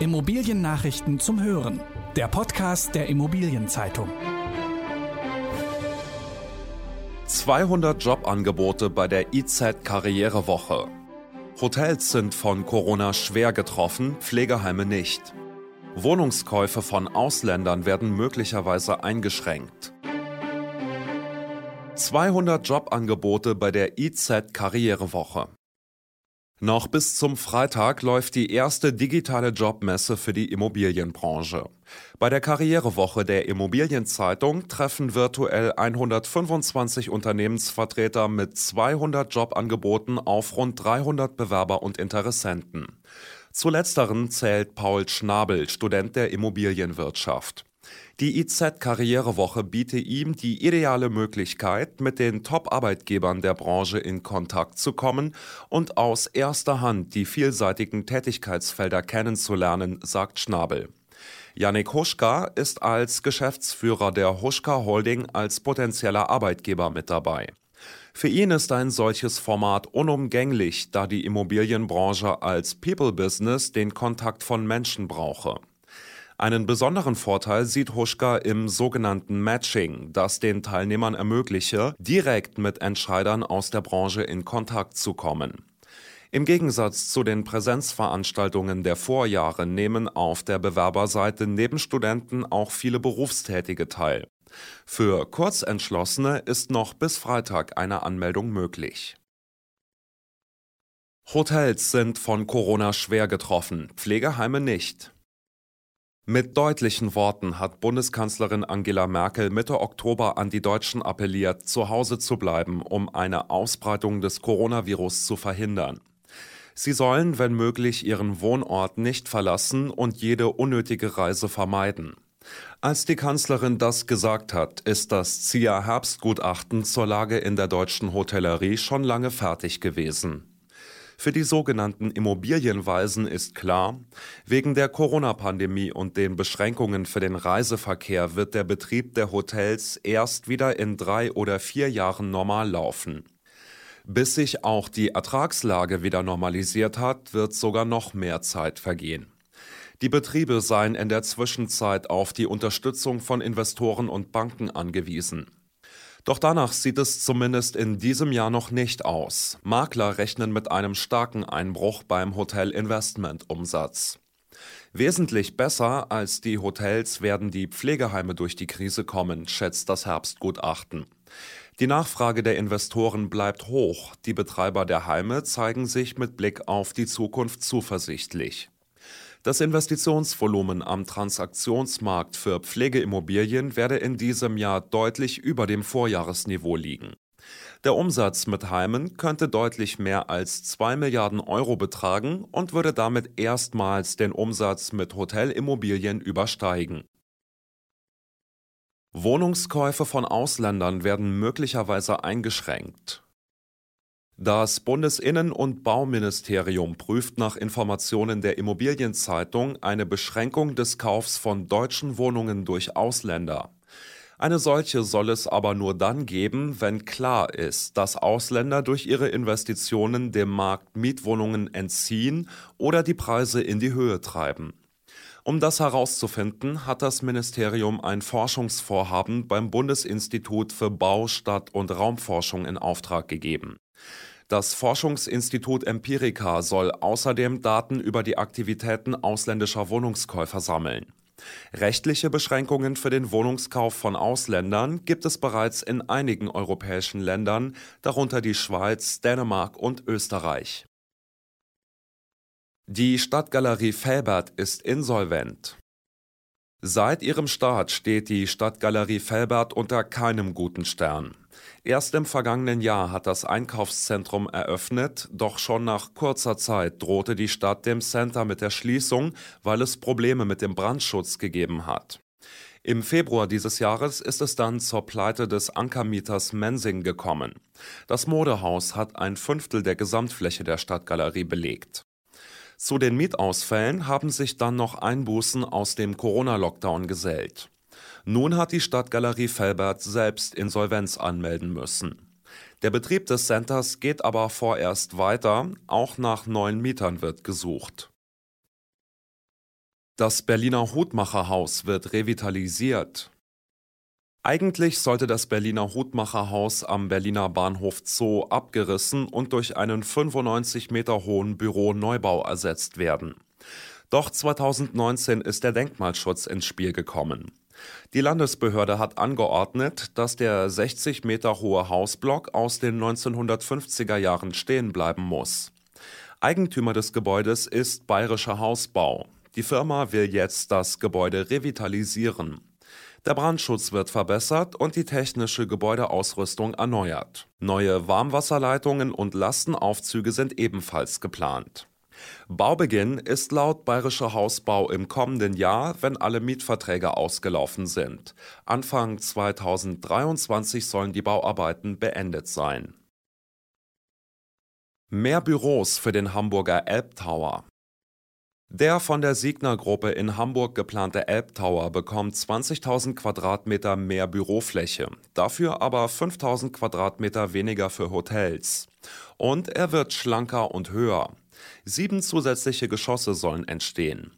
Immobiliennachrichten zum Hören. Der Podcast der Immobilienzeitung. 200 Jobangebote bei der IZ Karrierewoche. Hotels sind von Corona schwer getroffen, Pflegeheime nicht. Wohnungskäufe von Ausländern werden möglicherweise eingeschränkt. 200 Jobangebote bei der IZ Karrierewoche. Noch bis zum Freitag läuft die erste digitale Jobmesse für die Immobilienbranche. Bei der Karrierewoche der Immobilienzeitung treffen virtuell 125 Unternehmensvertreter mit 200 Jobangeboten auf rund 300 Bewerber und Interessenten. Zu letzteren zählt Paul Schnabel, Student der Immobilienwirtschaft. Die IZ-Karrierewoche biete ihm die ideale Möglichkeit, mit den Top-Arbeitgebern der Branche in Kontakt zu kommen und aus erster Hand die vielseitigen Tätigkeitsfelder kennenzulernen, sagt Schnabel. Yannick Huschka ist als Geschäftsführer der Huschka Holding als potenzieller Arbeitgeber mit dabei. Für ihn ist ein solches Format unumgänglich, da die Immobilienbranche als People-Business den Kontakt von Menschen brauche. Einen besonderen Vorteil sieht Huschka im sogenannten Matching, das den Teilnehmern ermögliche, direkt mit Entscheidern aus der Branche in Kontakt zu kommen. Im Gegensatz zu den Präsenzveranstaltungen der Vorjahre nehmen auf der Bewerberseite neben Studenten auch viele Berufstätige teil. Für Kurzentschlossene ist noch bis Freitag eine Anmeldung möglich. Hotels sind von Corona schwer getroffen, Pflegeheime nicht. Mit deutlichen Worten hat Bundeskanzlerin Angela Merkel Mitte Oktober an die Deutschen appelliert, zu Hause zu bleiben, um eine Ausbreitung des Coronavirus zu verhindern. Sie sollen, wenn möglich, ihren Wohnort nicht verlassen und jede unnötige Reise vermeiden. Als die Kanzlerin das gesagt hat, ist das ZIA Herbstgutachten zur Lage in der deutschen Hotellerie schon lange fertig gewesen. Für die sogenannten Immobilienweisen ist klar, wegen der Corona-Pandemie und den Beschränkungen für den Reiseverkehr wird der Betrieb der Hotels erst wieder in drei oder vier Jahren normal laufen. Bis sich auch die Ertragslage wieder normalisiert hat, wird sogar noch mehr Zeit vergehen. Die Betriebe seien in der Zwischenzeit auf die Unterstützung von Investoren und Banken angewiesen. Doch danach sieht es zumindest in diesem Jahr noch nicht aus. Makler rechnen mit einem starken Einbruch beim Hotel-Investment-Umsatz. Wesentlich besser als die Hotels werden die Pflegeheime durch die Krise kommen, schätzt das Herbstgutachten. Die Nachfrage der Investoren bleibt hoch, die Betreiber der Heime zeigen sich mit Blick auf die Zukunft zuversichtlich. Das Investitionsvolumen am Transaktionsmarkt für Pflegeimmobilien werde in diesem Jahr deutlich über dem Vorjahresniveau liegen. Der Umsatz mit Heimen könnte deutlich mehr als 2 Milliarden Euro betragen und würde damit erstmals den Umsatz mit Hotelimmobilien übersteigen. Wohnungskäufe von Ausländern werden möglicherweise eingeschränkt. Das Bundesinnen- und Bauministerium prüft nach Informationen der Immobilienzeitung eine Beschränkung des Kaufs von deutschen Wohnungen durch Ausländer. Eine solche soll es aber nur dann geben, wenn klar ist, dass Ausländer durch ihre Investitionen dem Markt Mietwohnungen entziehen oder die Preise in die Höhe treiben. Um das herauszufinden, hat das Ministerium ein Forschungsvorhaben beim Bundesinstitut für Bau, Stadt und Raumforschung in Auftrag gegeben. Das Forschungsinstitut Empirica soll außerdem Daten über die Aktivitäten ausländischer Wohnungskäufer sammeln. Rechtliche Beschränkungen für den Wohnungskauf von Ausländern gibt es bereits in einigen europäischen Ländern, darunter die Schweiz, Dänemark und Österreich. Die Stadtgalerie Felbert ist insolvent. Seit ihrem Start steht die Stadtgalerie Felbert unter keinem guten Stern. Erst im vergangenen Jahr hat das Einkaufszentrum eröffnet, doch schon nach kurzer Zeit drohte die Stadt dem Center mit der Schließung, weil es Probleme mit dem Brandschutz gegeben hat. Im Februar dieses Jahres ist es dann zur Pleite des Ankermieters Mensing gekommen. Das Modehaus hat ein Fünftel der Gesamtfläche der Stadtgalerie belegt. Zu den Mietausfällen haben sich dann noch Einbußen aus dem Corona-Lockdown gesellt. Nun hat die Stadtgalerie Felbert selbst Insolvenz anmelden müssen. Der Betrieb des Centers geht aber vorerst weiter, auch nach neuen Mietern wird gesucht. Das Berliner Hutmacherhaus wird revitalisiert. Eigentlich sollte das Berliner Hutmacherhaus am Berliner Bahnhof Zoo abgerissen und durch einen 95 Meter hohen Büroneubau ersetzt werden. Doch 2019 ist der Denkmalschutz ins Spiel gekommen. Die Landesbehörde hat angeordnet, dass der 60 Meter hohe Hausblock aus den 1950er Jahren stehen bleiben muss. Eigentümer des Gebäudes ist Bayerischer Hausbau. Die Firma will jetzt das Gebäude revitalisieren. Der Brandschutz wird verbessert und die technische Gebäudeausrüstung erneuert. Neue Warmwasserleitungen und Lastenaufzüge sind ebenfalls geplant. Baubeginn ist laut Bayerischer Hausbau im kommenden Jahr, wenn alle Mietverträge ausgelaufen sind. Anfang 2023 sollen die Bauarbeiten beendet sein. Mehr Büros für den Hamburger Elbtower. Der von der Signer-Gruppe in Hamburg geplante Elbtower bekommt 20.000 Quadratmeter mehr Bürofläche, dafür aber 5.000 Quadratmeter weniger für Hotels. Und er wird schlanker und höher. Sieben zusätzliche Geschosse sollen entstehen.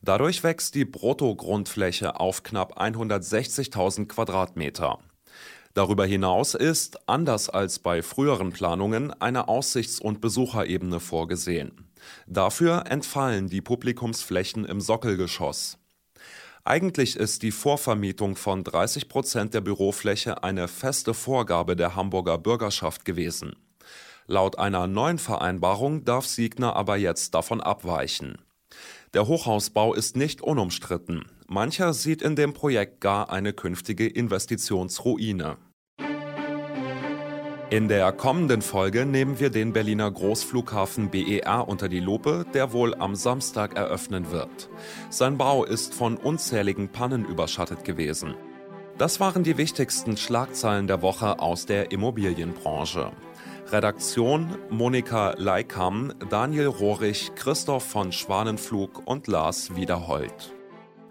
Dadurch wächst die Bruttogrundfläche auf knapp 160.000 Quadratmeter. Darüber hinaus ist, anders als bei früheren Planungen, eine Aussichts- und Besucherebene vorgesehen. Dafür entfallen die Publikumsflächen im Sockelgeschoss. Eigentlich ist die Vorvermietung von 30 Prozent der Bürofläche eine feste Vorgabe der Hamburger Bürgerschaft gewesen. Laut einer neuen Vereinbarung darf Siegner aber jetzt davon abweichen. Der Hochhausbau ist nicht unumstritten. Mancher sieht in dem Projekt gar eine künftige Investitionsruine. In der kommenden Folge nehmen wir den Berliner Großflughafen BER unter die Lupe, der wohl am Samstag eröffnen wird. Sein Bau ist von unzähligen Pannen überschattet gewesen. Das waren die wichtigsten Schlagzeilen der Woche aus der Immobilienbranche. Redaktion Monika Leikam, Daniel Rohrig, Christoph von Schwanenflug und Lars Wiederhold.